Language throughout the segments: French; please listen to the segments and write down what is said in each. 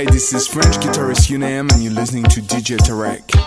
Hi, this is French guitarist Unam, and you're listening to DJ Tarek.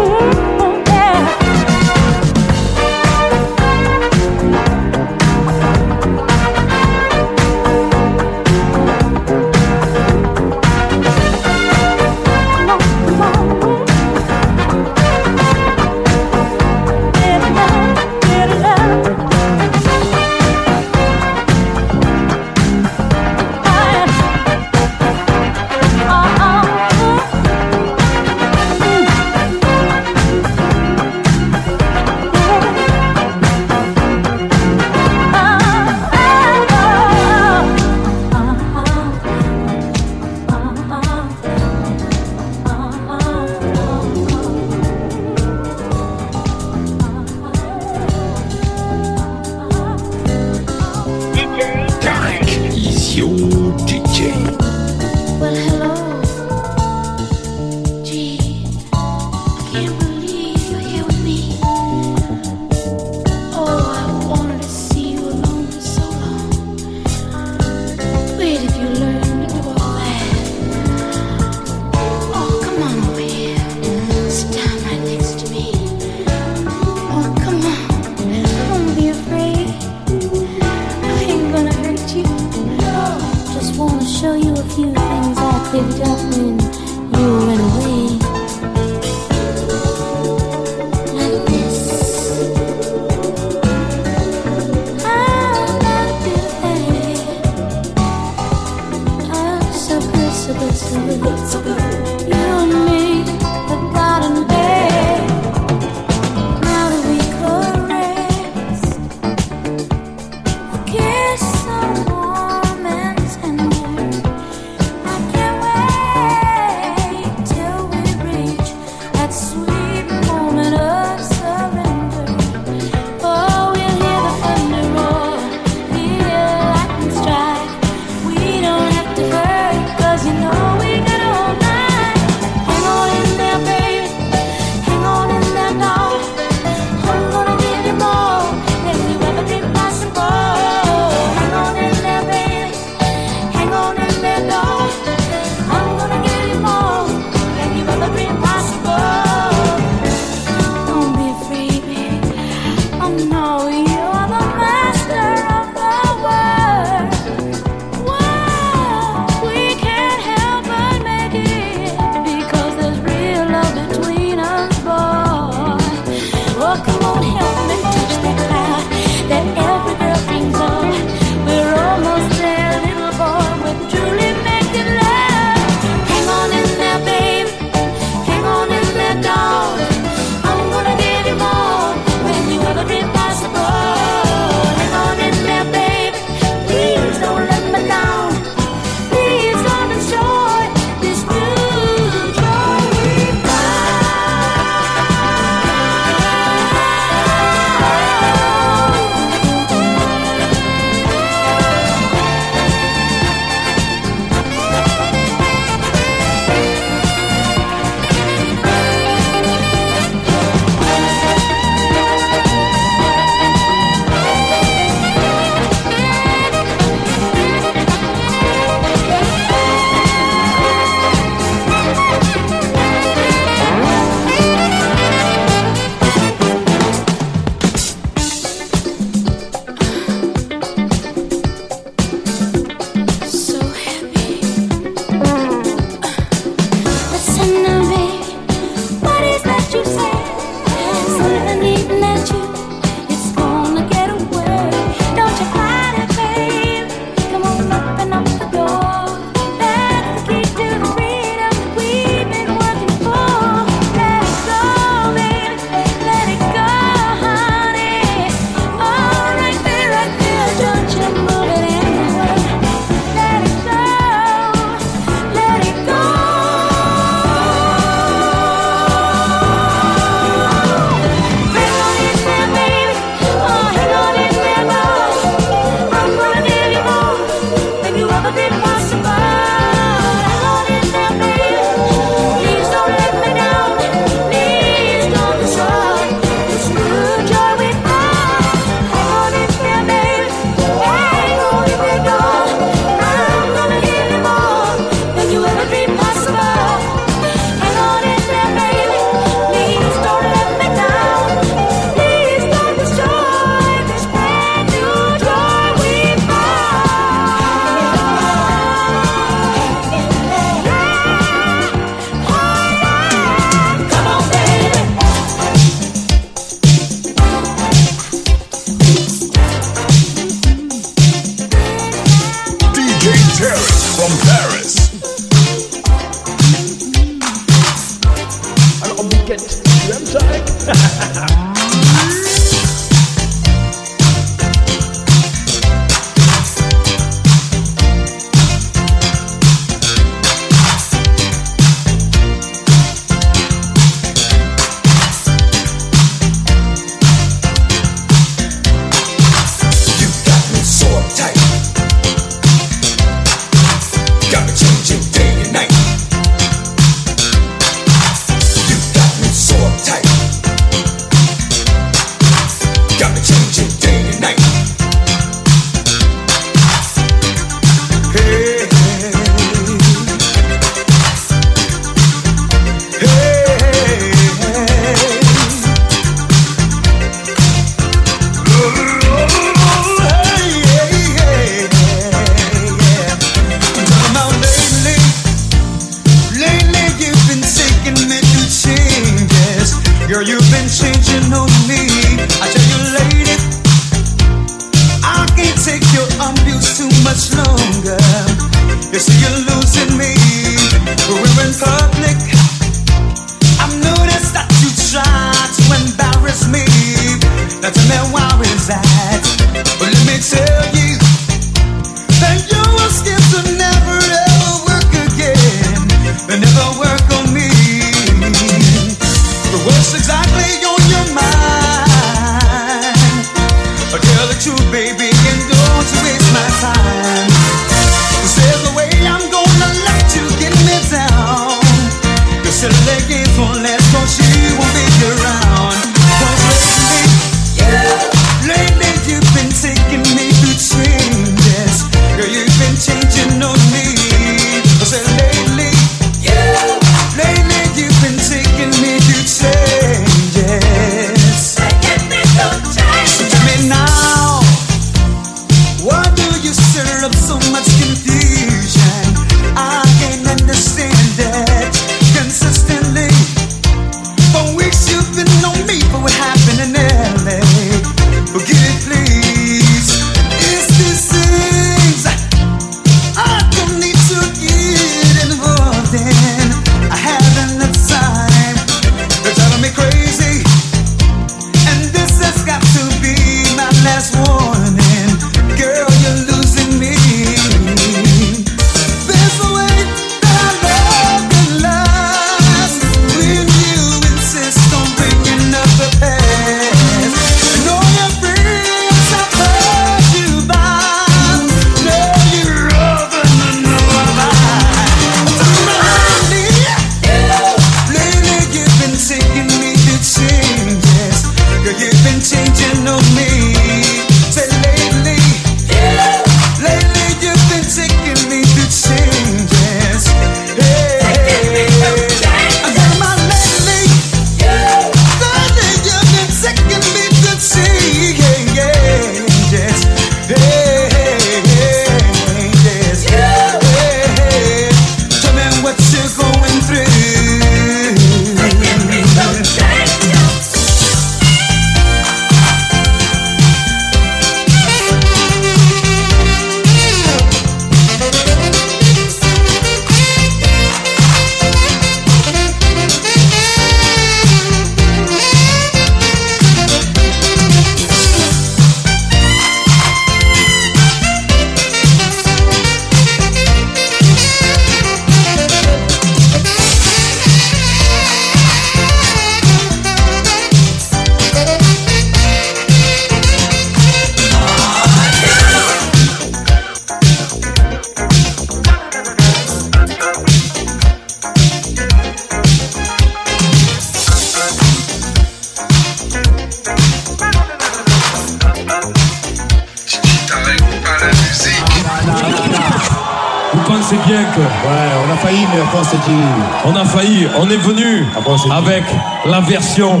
Avec la version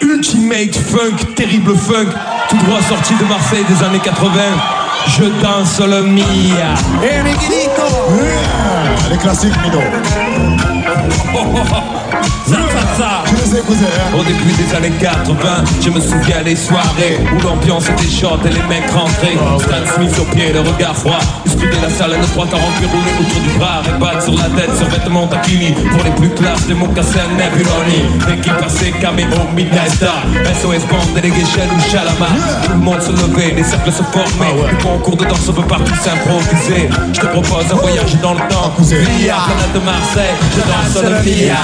Ultimate Funk, terrible funk, tout droit sorti de Marseille des années 80. Je danse le Mia. Hey, yeah, les classiques, Mino. Ça, ça. Hein. Au début des années 80, je me souviens des soirées où l'ambiance était chaude et les mecs rentraient. Ah Stan Smith au pied, le regard froid, Scruter la salle, le 340 qui roulait autour du bras. Et sur la tête, sur vêtements taquini. Pour les plus classes, des mocassins Nebuloni. L'équipe passée, caméo, Midnight Star. SOS Band, Delegation ou Chalamar. Tout le monde se levait, des cercles se formaient. Le concours de danse, on peut partout s'improviser. Je te propose un voyage dans le temps. Via planète de Marseille, je danse le Mia.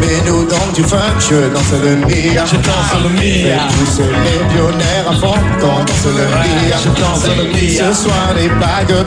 Mets-nous dans du funk, je danse le Mia. Je danse le Mia. Tous les pionniers à fond, quand on danse le Mia. Je danse le Mia. Ce soir, les bagues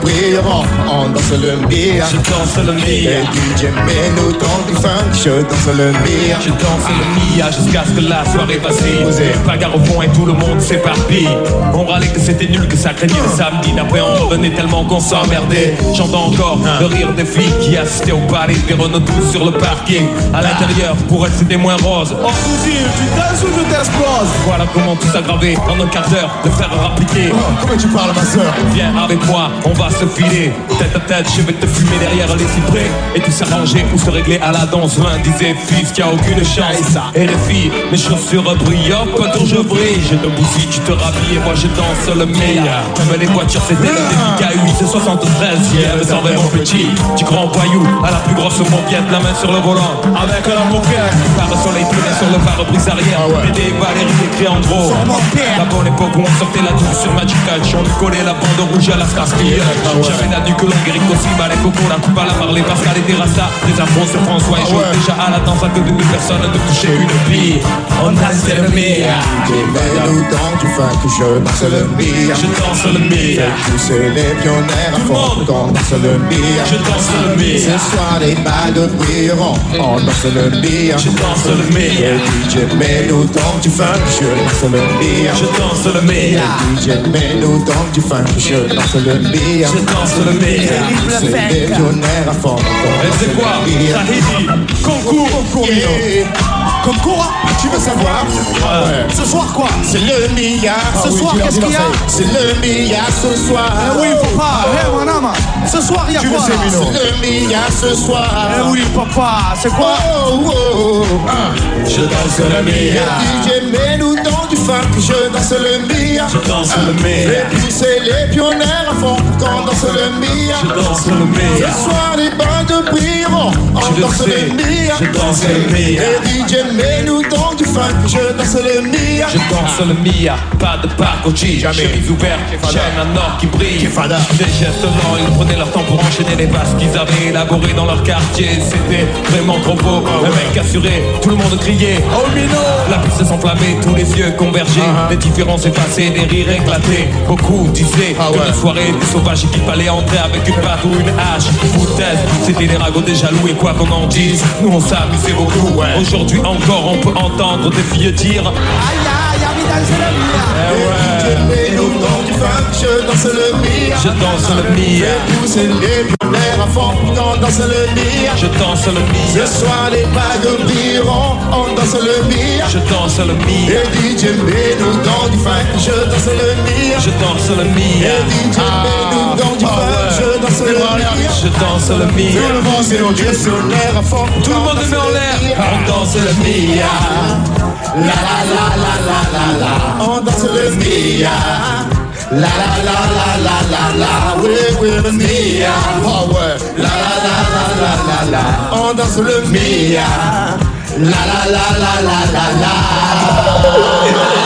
on danse le Mia. Je danse le Mia. Et DJ, mets-nous dans du funk, je danse le Mia. Je danse le Mia jusqu'à ce que la soirée vacille. Bagarre au fond et tout le monde s'éparpille. On râlait que c'était nul, que ça craignait le samedi. D'après, on revenait tellement qu'on s'emmerdait. J'entends encore le rire des filles qui assistaient au palais des Renault tous sur le parking. À l'intérieur, pour elles, c'était moins rose. Oh cousine, tu danses ou je t'explose Voilà comment tout s'aggraver en un quart d'heure, le fer rappliqué. Oh, comment tu parles, ma soeur Viens avec moi, on va se Tête à tête, je vais te fumer derrière les cyprès. Et tout s'arranger ou se régler à la danse. L'un disait, fils, qu'il a aucune chance. Et les filles, mes chaussures brillent, quand je brille. Je te bousille, tu te rhabilles et moi je danse le meilleur. Même les voitures, c'était le DK8, c'est 73. Yeah, me semblait mon petit, du grand voyou. À la plus grosse mobiette, la main sur le volant. Avec la moquette, par le soleil tourné sur le pare-brise arrière. Et des Valérie écrit en gros. La bonne époque où on sortait la douce sur Magic Touch. On lui collait la bande rouge à la Starsky. J'avais la nuque longue, Eric aussi, les Coco, la coupe à la Marley, Pascal et Terrassa. Des afros sur François et Joe. Déjà à la danse à que de personnes de toucher une bille. On a le meilleur. Mets-nous dans du funk, je danse le Mia. Je danse le meilleur. Pousser les pionniers à fond, on danse le Mia. Je danse le meilleur. Ce soir, les bagues brilleront, on danse le Mia. Je danse le meilleur. DJ, mets-nous dans du funk, je danse le Mia. Je danse le meilleur. DJ, mets-nous dans du funk, je danse le Mia. Danse le. Pousser les pionniers à fond, c'est danse quoi. Tahiti, concours, Concours, Yeah. Concours Tu veux savoir. Ce soir quoi C'est le Mia. Ce Ah oui, soir, qu'est-ce qu'il y a. C'est le Mia ce soir. Eh oui papa, eh mon âme Ce soir il y a quoi. C'est le Mia ce soir. Eh oui papa, c'est quoi Oh, oh, oh. Ah. Je danse le meilleur. Je danse le Mia. Je danse le Et meilleur. puis c'est les pionniers à fond quand on danse le Mia. Je danse le meilleur. Ce soir les bandes brilleront, on Tu le danse le Mia. je danse le meilleur. Et DJ, mets-nous dans du funk, je danse le Mia. Je danse le Mia, pas de parcochi, chemise ouverte, chaîne un or qui brille. Des gestes lents, ils prenaient leur temps pour enchaîner les passes qu'ils avaient élaborées dans leur quartier. C'était vraiment trop beau. Le mec assuré, tout le monde criait. Oh Mino La piste s'enflammait, tous les yeux convergeaient. Les différences effacées, des rires éclatés. Beaucoup disaient Ah que la soirée était sauvage et qu'il fallait entrer avec une batte ou une hache. Foutaise, c'était les ragots des jaloux et quoi qu'on en dise, nous on s'amusait beaucoup. Aujourd'hui encore, on peut entendre des filles dire. Aïe aïe, aïe, je danse le Mia. Je danse le Mia. Et pousser les pionniers à fond on danse le Mia. Je danse le Mia, Ce soir les bagues brilleront, on danse le Mia. je danse le Mia, Et DJ, mets-nous dans du funk, je danse le Mia. je danse le Mia, Et DJ, mets-nous dans du funk, je danse le Mia. je danse le Mia. Tout le monde met Dieu sur l'air à fond. Tout le monde met en l'air, on danse le Mia. La la la la la la la, on danse le Mia. La la la la la la la, oui oui le Mia. Oh ouais. La la la la la la la, on danse le Mia. La la la la la la la.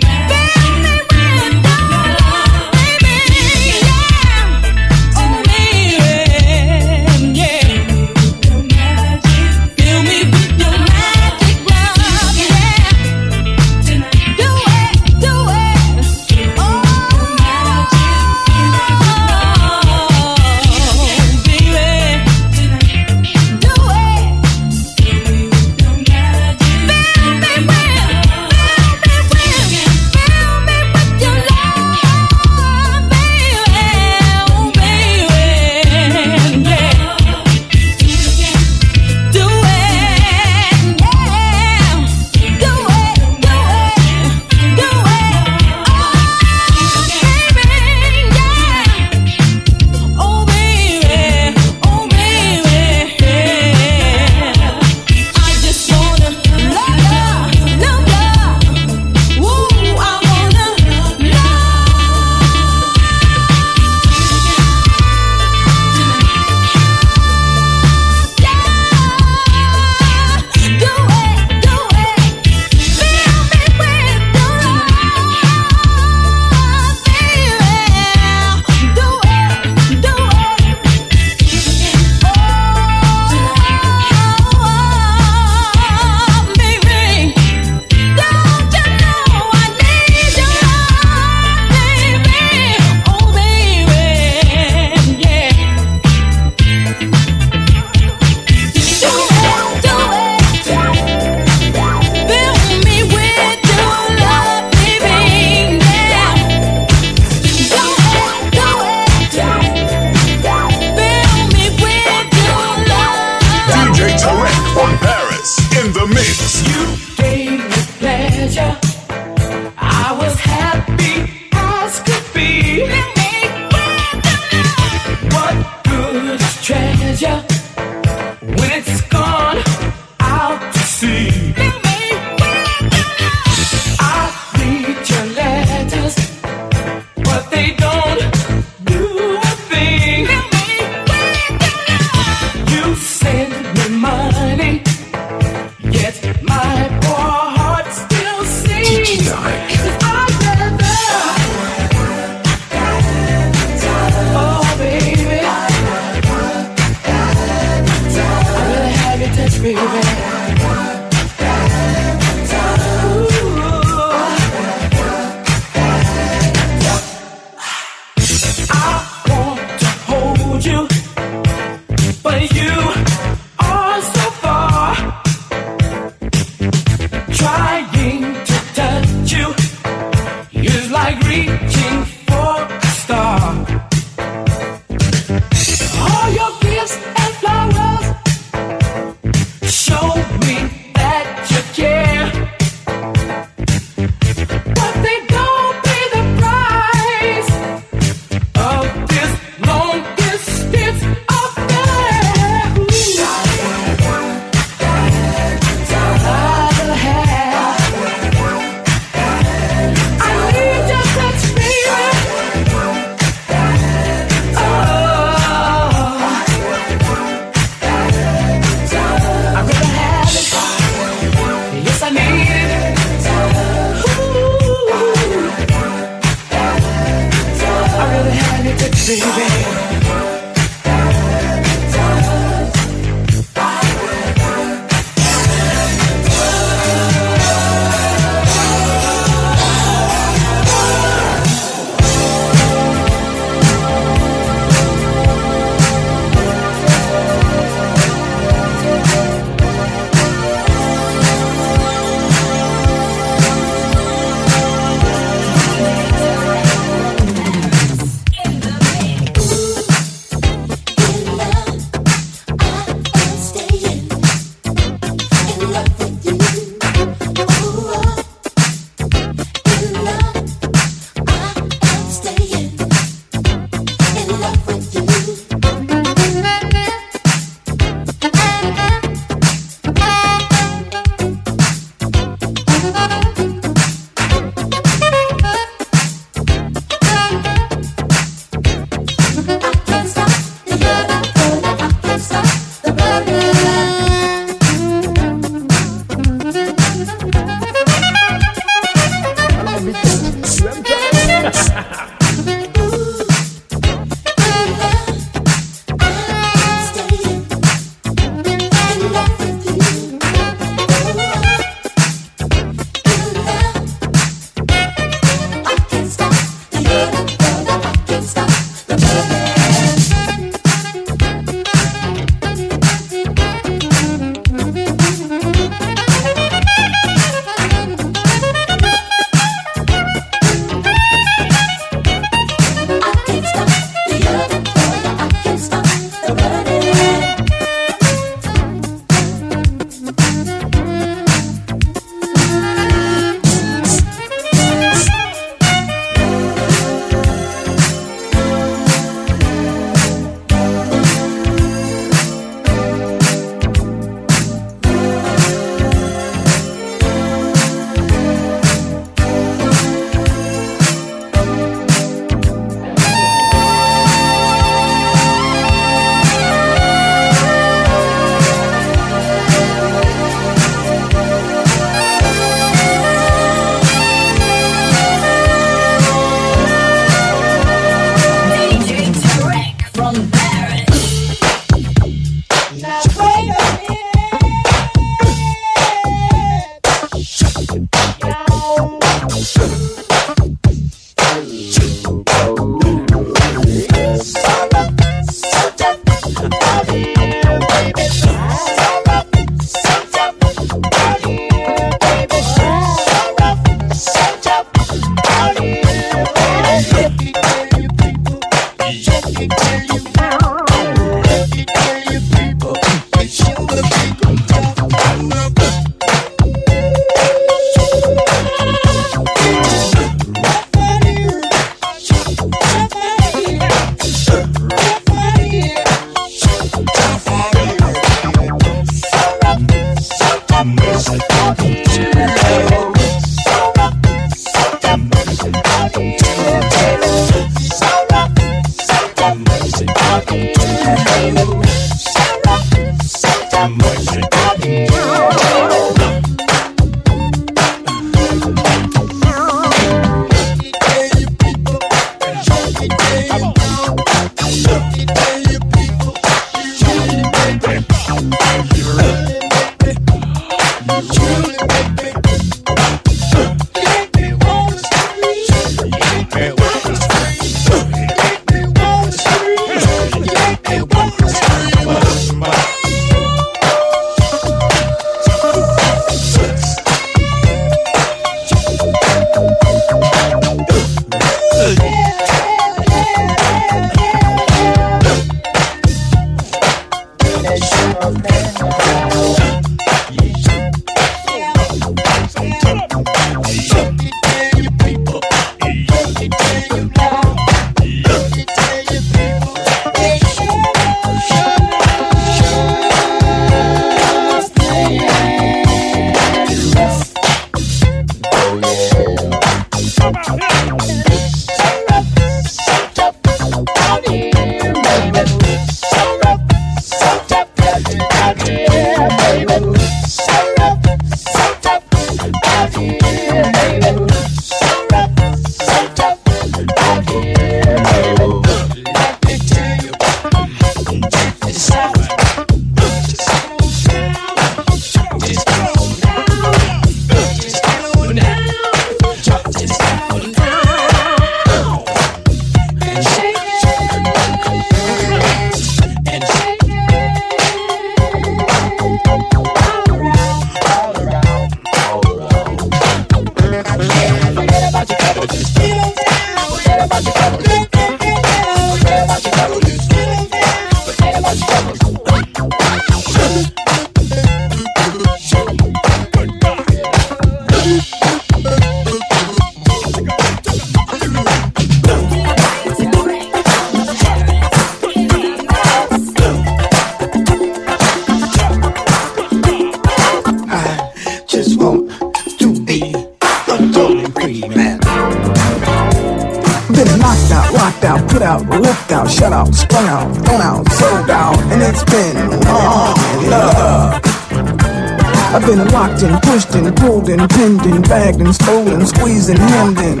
And stolen, squeezing, hemmed in.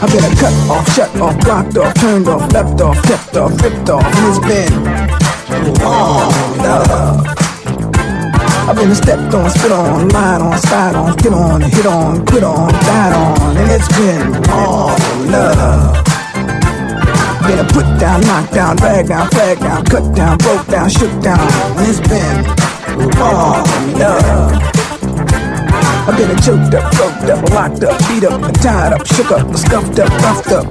I've been cut off, shut off, blocked off, turned off, left off, kept off, ripped off, and it's been long love. I've been stepped on, spit on, lied on, spied on, get on, hit on, quit on, died on, and it's been long love. Been a put down, knocked down, dragged down, flagged down, cut down, broke down, shook down, and it's been long love. I've been choked up, choked up, locked up, beat up, and tied up, shook up, scuffed up, roughed up.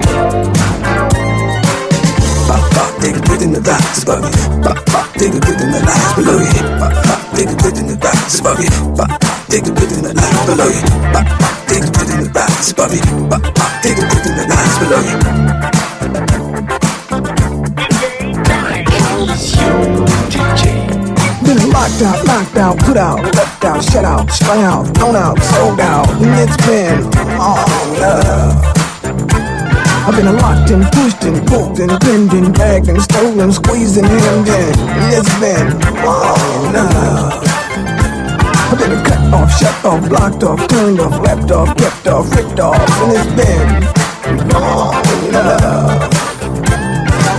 Pop, pop, take a good in the box above you. Pop, pop, take a good in the lies below you. Pop, pop, take a good in the box above you. Pop, pop, take a good in the lies below you. Pop, pop, take a good in the box above you. Pop, pop, take a good in the lies below you. Been locked out, out, put out, left out, shut out, strung out, thrown out, sold out, and it's been all love. I've been locked and pushed and pulled and pinned and dragged and stolen, squeezed and hemmed in, and it's been all love. I've been cut off, shut off, blocked off, turned off, left off, kept off, ripped off, and it's been all love.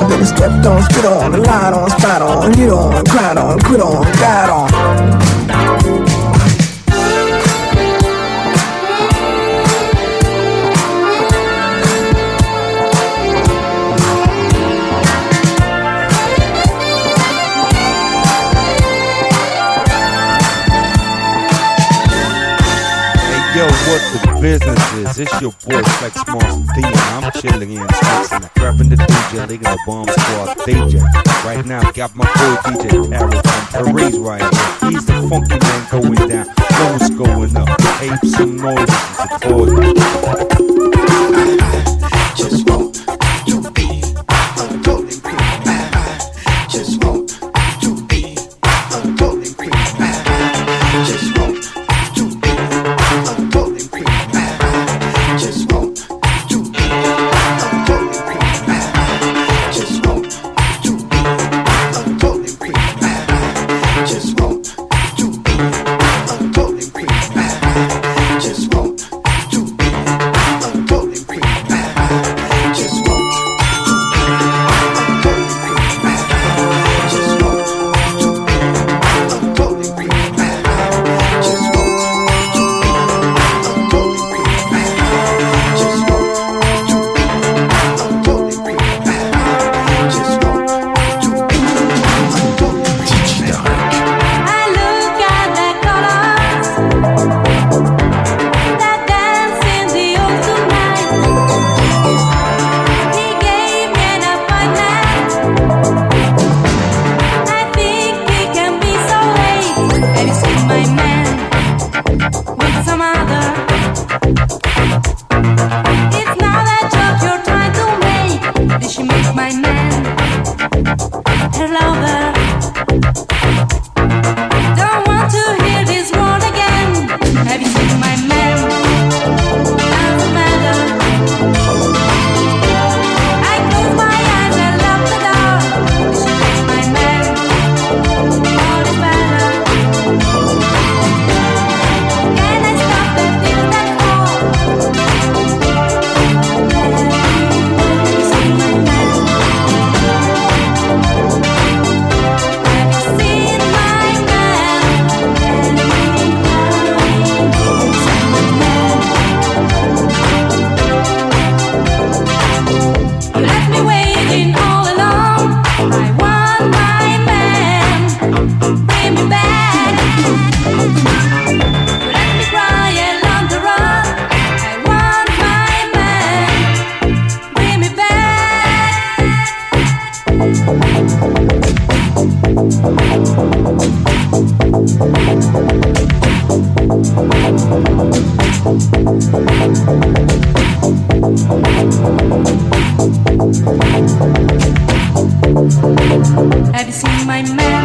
I've been stepped on, spit on, lied on, spat on, hit on, cried on, quit on, died on. What the business is? It's your boy Flex Monster D, I'm chilling in Switzerland, grabbing the DJ, leading the bomb squad DJ. Right now, got my boy DJ Harris from Paris right here. He's the funky man going down, phones going up, ape some noises, it's Have you seen my man?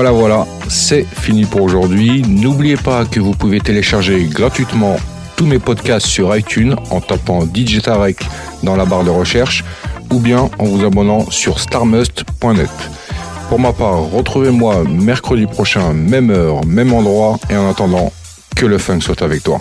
Voilà, voilà, c'est fini pour aujourd'hui. N'oubliez pas que vous pouvez télécharger gratuitement tous mes podcasts sur iTunes en tapant DJ Tarek dans la barre de recherche ou bien en vous abonnant sur starmust.net. Pour ma part, retrouvez-moi mercredi prochain, même heure, même endroit, et en attendant, que le funk soit avec toi.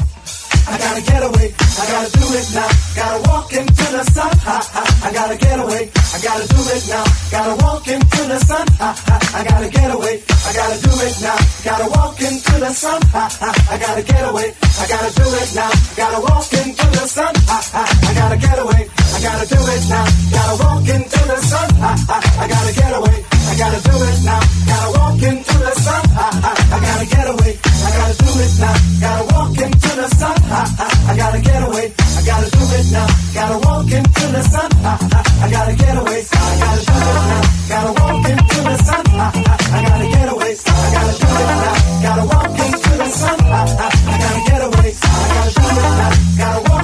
I gotta get away, I gotta do it now. Gotta walk into the sun. I, I, I gotta get away, I gotta do it now. Gotta walk into the sun. I, I, I gotta get away, I gotta do it now. Gotta walk into the sun. I, I, I gotta get away, I gotta do it now. Gotta walk into the sun. I, I, I gotta get away, I gotta do it now. Gotta walk into the sun. I, I, I gotta get away, I gotta do it now. Gotta walk into the sun. I, gotta get away. Gotta do it now. Gotta walk into the sun. I, I, I gotta get away. I gotta do it now. Gotta walk into the sun. I, I, I gotta get away. I gotta do it now. Gotta walk into the sun. I, I, I gotta get away. I gotta do it now. Gotta walk